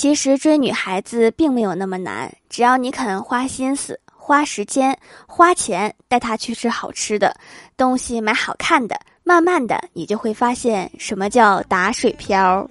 其实追女孩子并没有那么难只要你肯花心思花时间花钱带她去吃好吃的东西买好看的慢慢的你就会发现什么叫打水漂